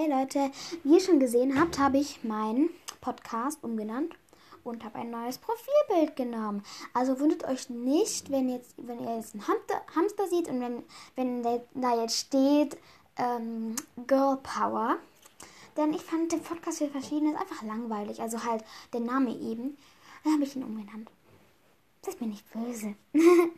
Hey Leute, wie ihr schon gesehen habt, habe ich meinen Podcast umgenannt und habe ein neues Profilbild genommen. Also wundert euch nicht, wenn, jetzt, wenn ihr jetzt einen Hamster, Hamster seht und wenn, wenn da jetzt steht ähm, Girl Power. Denn ich fand den Podcast für Verschiedenes einfach langweilig. Also halt der Name eben. Dann habe ich ihn umgenannt. Seid mir nicht böse.